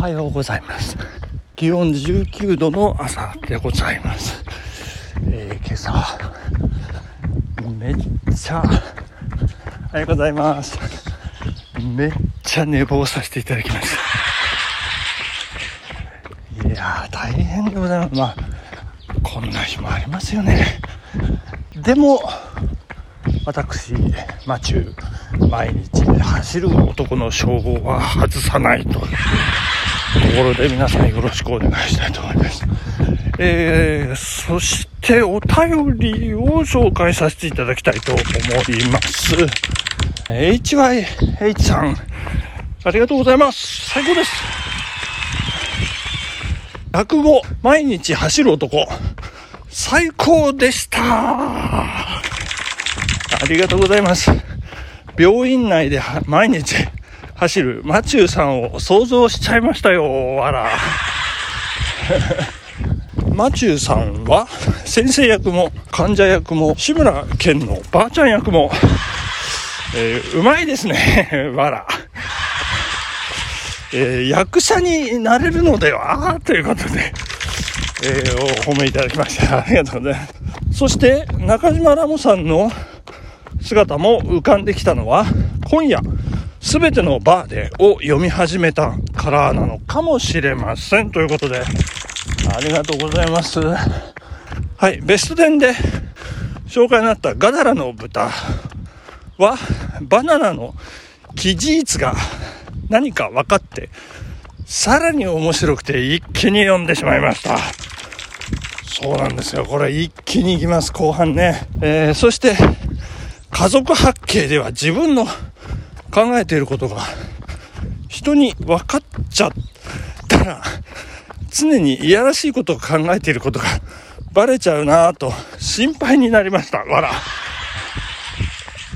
はようございます。気温19度の朝でございます、えー、今朝はめっちゃありがとうございます。めっちゃ寝坊させていただきました。いやー大変でございます。まあこんな日もありますよね。でも私マチュー毎日走る男の称号は外さないと。いうところで皆さんよろしくお願いしたいと思います。えー、そしてお便りを紹介させていただきたいと思います。HYH さん、ありがとうございます。最高です。落語、毎日走る男、最高でした。ありがとうございます。病院内で毎日走るマチューさんを想像しちゃいましたよ、わら。マチューさんは先生役も患者役も志村けんのばあちゃん役も、えー、うまいですね、わら。えー、役者になれるのでは？ということで、えー、お褒めいただきました。ありがとうございます。そして、中島ラモさんの姿も浮かんできたのは、今夜、すべてのバーでを読み始めたからなのかもしれません。ということで、ありがとうございます。はい、ベスト10で紹介になったガダラの豚は、バナナの生地率が何か分かって、さらに面白くて一気に読んでしまいました。そうなんですよ。これ一気に行きます、後半ね。えー、そして、家族八景では自分の考えていることが人に分かっちゃったら常にいやらしいことを考えていることがバレちゃうなぁと心配になりました。わら。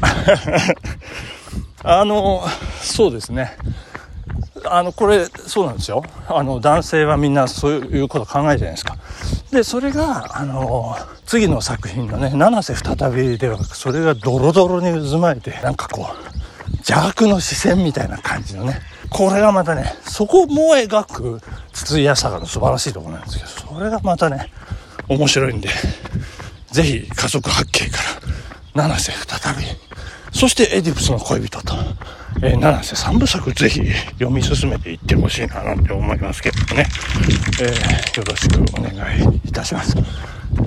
あの、そうですね。あの、これ、そうなんですよ。あの、男性はみんなそういうこと考えるじゃないですか。で、それが、あの、次の作品のね、七瀬再びでは、それがドロドロに渦巻いて、なんかこう、邪悪の視線みたいな感じのね、これがまたね、そこも描く筒井康隆の素晴らしいところなんですけど、それがまたね、面白いんで、ぜひ家族八景から七瀬再び、そしてエディプスの恋人と、えー、七瀬三部作ぜひ読み進めていってほしいななんて思いますけどね、えー、よろしくお願いいたします。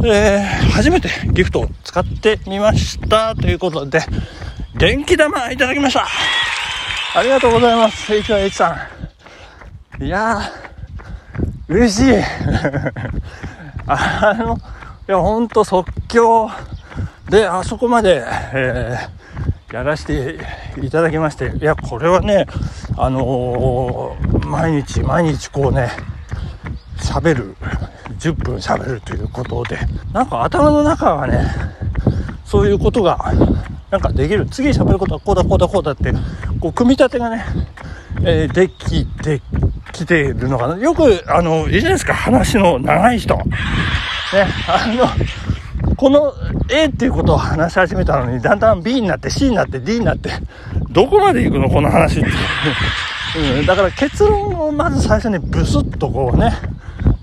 えー、初めてギフトを使ってみましたということで、元気玉いただきましたありがとうございます。HYH さん。いやー、嬉しい。あの、いや、ほんと即興で、あそこまで、えー、やらせていただきまして、いや、これはね、あのー、毎日毎日こうね、喋る、10分喋るということで、なんか頭の中はね、そういうことがなんかできる。次喋ることはこうだこうだこうだってこう組み立てがね、えー、できてきてるのかな。よくあのいいじゃないですか。話の長い人。ねあのこの A っていうことを話し始めたのにだんだん B になって C になって D になってどこまで行くの？この話って。うん、だから結論をまず最初にブスッとこうね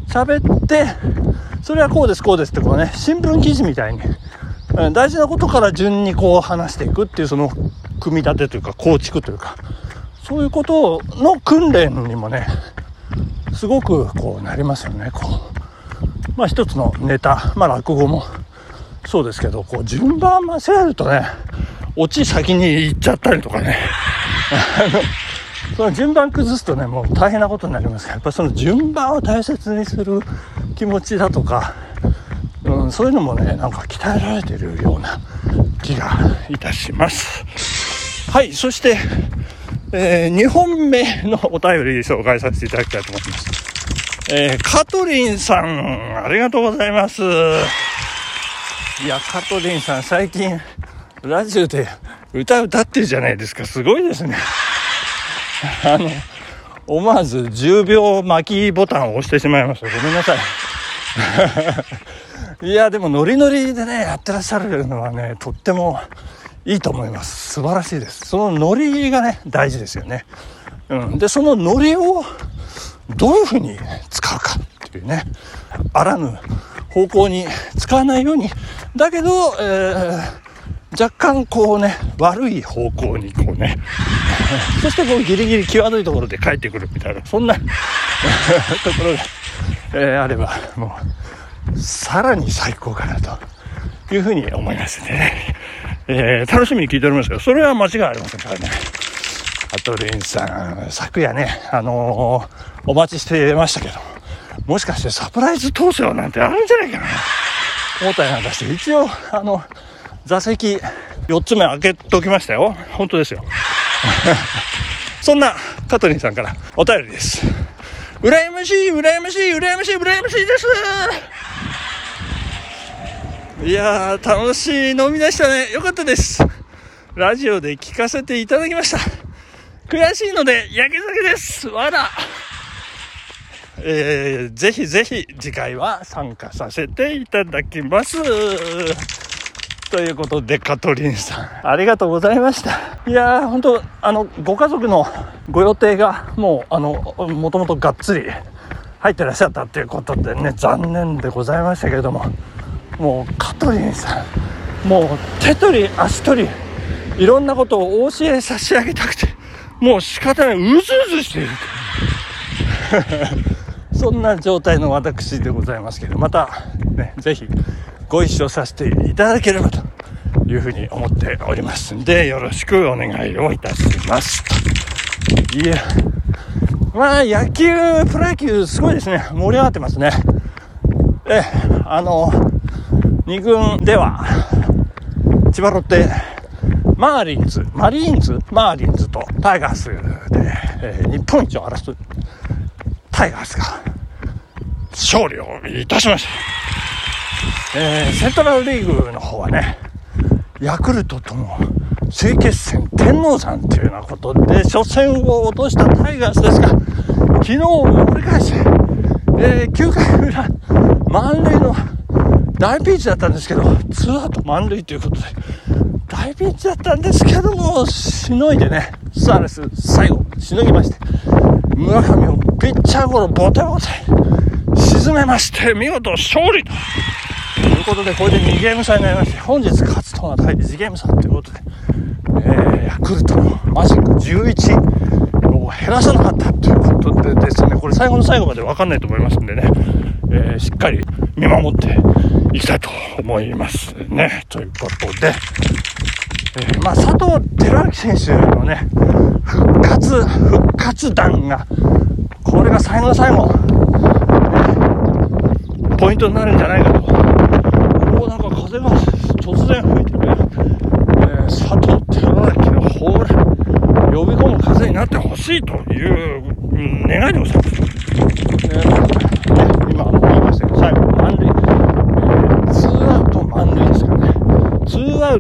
喋ってそれはこうですこうですってこうね新聞記事みたいに大事なことから順にこう話していくっていうその組み立てというか構築というかそういうことの訓練にもねすごくこうなりますよね。こうまあ一つのネタまあ落語もそうですけどこう順番間違えるとねオチ先に行っちゃったりとかね。その順番崩すとねもう大変なことになりますからやっぱその順番を大切にする気持ちだとかうん、そういうのもねなんか鍛えられてるような気がいたします。はいそして、えー、2本目のお便り紹介させていただきたいと思います。えー、カトリンさんありがとうございます。いやカトリンさん最近ラジオで歌歌ってるじゃないですか。すごいですね。あの思わず10秒巻きボタンを押してしまいました。ごめんなさい。いや、でもノリノリでね、やってらっしゃるのはね、とってもいいと思います。素晴らしいです。そのノリがね大事ですよね、うん、でそのノリをどういうふうに使うかっていうねあらぬ方向に使わないように。だけど、えー、若干こうね悪い方向にこうね そしてこうギリギリ際どいところで帰ってくるみたいなそんな ところが、えー、あればもうさらに最高かなというふうに思いますね、えー、楽しみに聞いておりますけどそれは間違いありませんからねあとレンさん昨夜ねあのー、お待ちしてましたけどもしかしてサプライズ登場なんてあるんじゃないかな思ったりなんかして、一応、あの、座席4つ目開けときましたよ。本当ですよ。そんな、カトリンさんからお便りです。羨ましい、羨ましい、羨ましい、羨ましいですいやー、楽しい飲み出したね。よかったです。ラジオで聞かせていただきました。悔しいので、焼け酒です。わら。えー、ぜひぜひ次回は参加させていただきます。ということで、カトリンさん、ありがとうございました。いやー、本当あの、ご家族のご予定が、もう、あの、もともとがっつり入ってらっしゃったっていうことでね、残念でございましたけれども、もう、カトリンさん、もう、手取り足取り、いろんなことをお教え差し上げたくて、もう仕方ない、うずうずしている。そんな状態の私でございますけど、また、ね、ぜひご一緒させていただければというふうに思っておりますんで、よろしくお願いをいたします。いや、まあ野球、プロ野球すごいですね。盛り上がってますね。え、あの、2軍では、千葉ロッテ、マーリンズ、マリーンズ、マーリンズとタイガースで、えー、日本一を争うタイガースが勝利をいたしました。えー、セントラルリーグの方はね、ヤクルトとの首位決戦天王山というようなことで初戦を落としたタイガースですが、昨日盛り返して、えー、9回裏、満塁の大ピンチだったんですけど、ツーアウト満塁ということで、大ピンチだったんですけども、しのいでね、スアレス最後、しのぎまして、村上をピッチャーゴロボテボテ沈めまして、見事勝利と。いうことで、これで2ゲーム差になりまして、本日勝つとが対2ゲーム差ということで、えー、ヤクルトのマジック11を減らさなかったということでですね、これ最後の最後まで分かんないと思いますんでね、えー、しっかり見守っていきたいと思いますね。ということで、えー、まあ、佐藤輝明選手のね、復活、復活弾が、これが最後の最後、ねポイントになるんじゃないかと。おお、なんか風が突然吹いてね、えー、佐藤輝明のホール、呼び込む風になってほしいという、願いでございます。えー、今思いましたけど、最後、満塁、えー、ツーアウト満塁ですからね。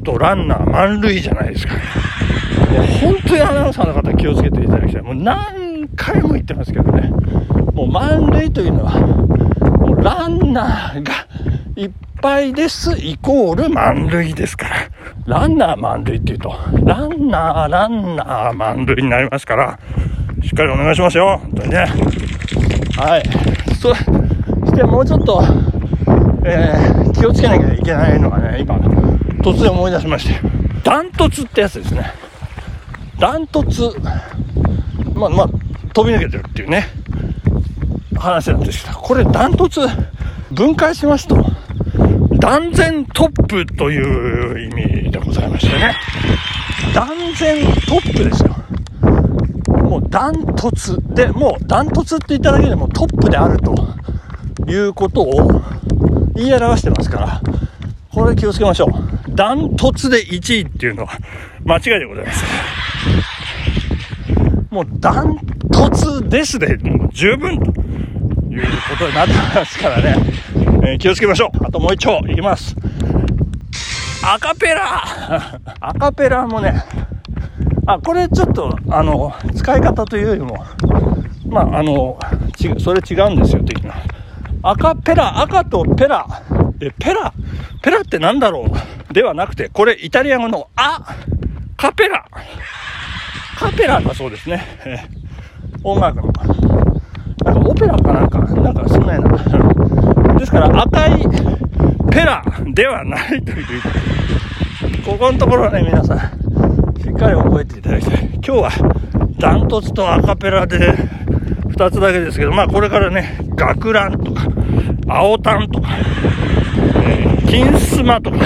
ツーアウトランナー満塁じゃないですか。本当にアナウンサーの方気をつけていただきたい。もう何回も言ってますけどね。もう満塁というのは、もうランナーがいっぱいですイコール満塁ですから。ランナー満塁って言うと、ランナー、ランナー満塁になりますから、しっかりお願いしますよ。本当にね。はい。そしてもうちょっと、えー、気をつけなきゃいけないのがね、今、突然思い出しまして。ダントツってやつですね。ダントツ、まあまあ、飛び抜けてるっていうね、話なんですけど、これダントツ、分解しますと、断然トップという意味でございましてね。断然トップですよ。もうダントツで、もうダントツって言っただけでもトップであるということを言い表してますから、これ気をつけましょう。ダントツで1位っていうのは間違いでございます。もうダントツですで、もう十分ということになってますからね、えー、気をつけましょう。あともう一丁いきます。アカペラ アカペラもね、あ、これちょっと、あの、使い方というよりも、まあ、あの、ち、それ違うんですよ、的な。赤ペラ、赤とペラ。え、ペラペラってなんだろうではなくて、これイタリア語のアカペラ。カペラだそうですね。音楽の。なんかオペラかなんか、なんかそんなような。ですから赤いペラではないという。ここのところはね、皆さん、しっかり覚えていただきたい。今日はダントツとアカペラで2つだけですけど、まあこれからね、学ランとか、青タンとか、えー、金スマとか、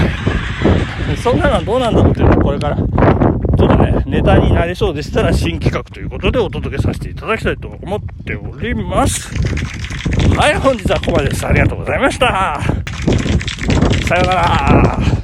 そんなのはどうなんだろうっていうのはこれから、ちょっとね、ネタになりそうでしたら新企画ということでお届けさせていただきたいと思っております。はい、本日はここまでです。ありがとうございました。さようなら。